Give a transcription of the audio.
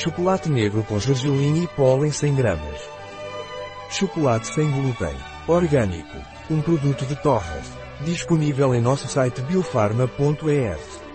Chocolate negro com gergelim e pólen 100 gramas. Chocolate sem glúten. Orgânico. Um produto de Torres. Disponível em nosso site biofarma.es.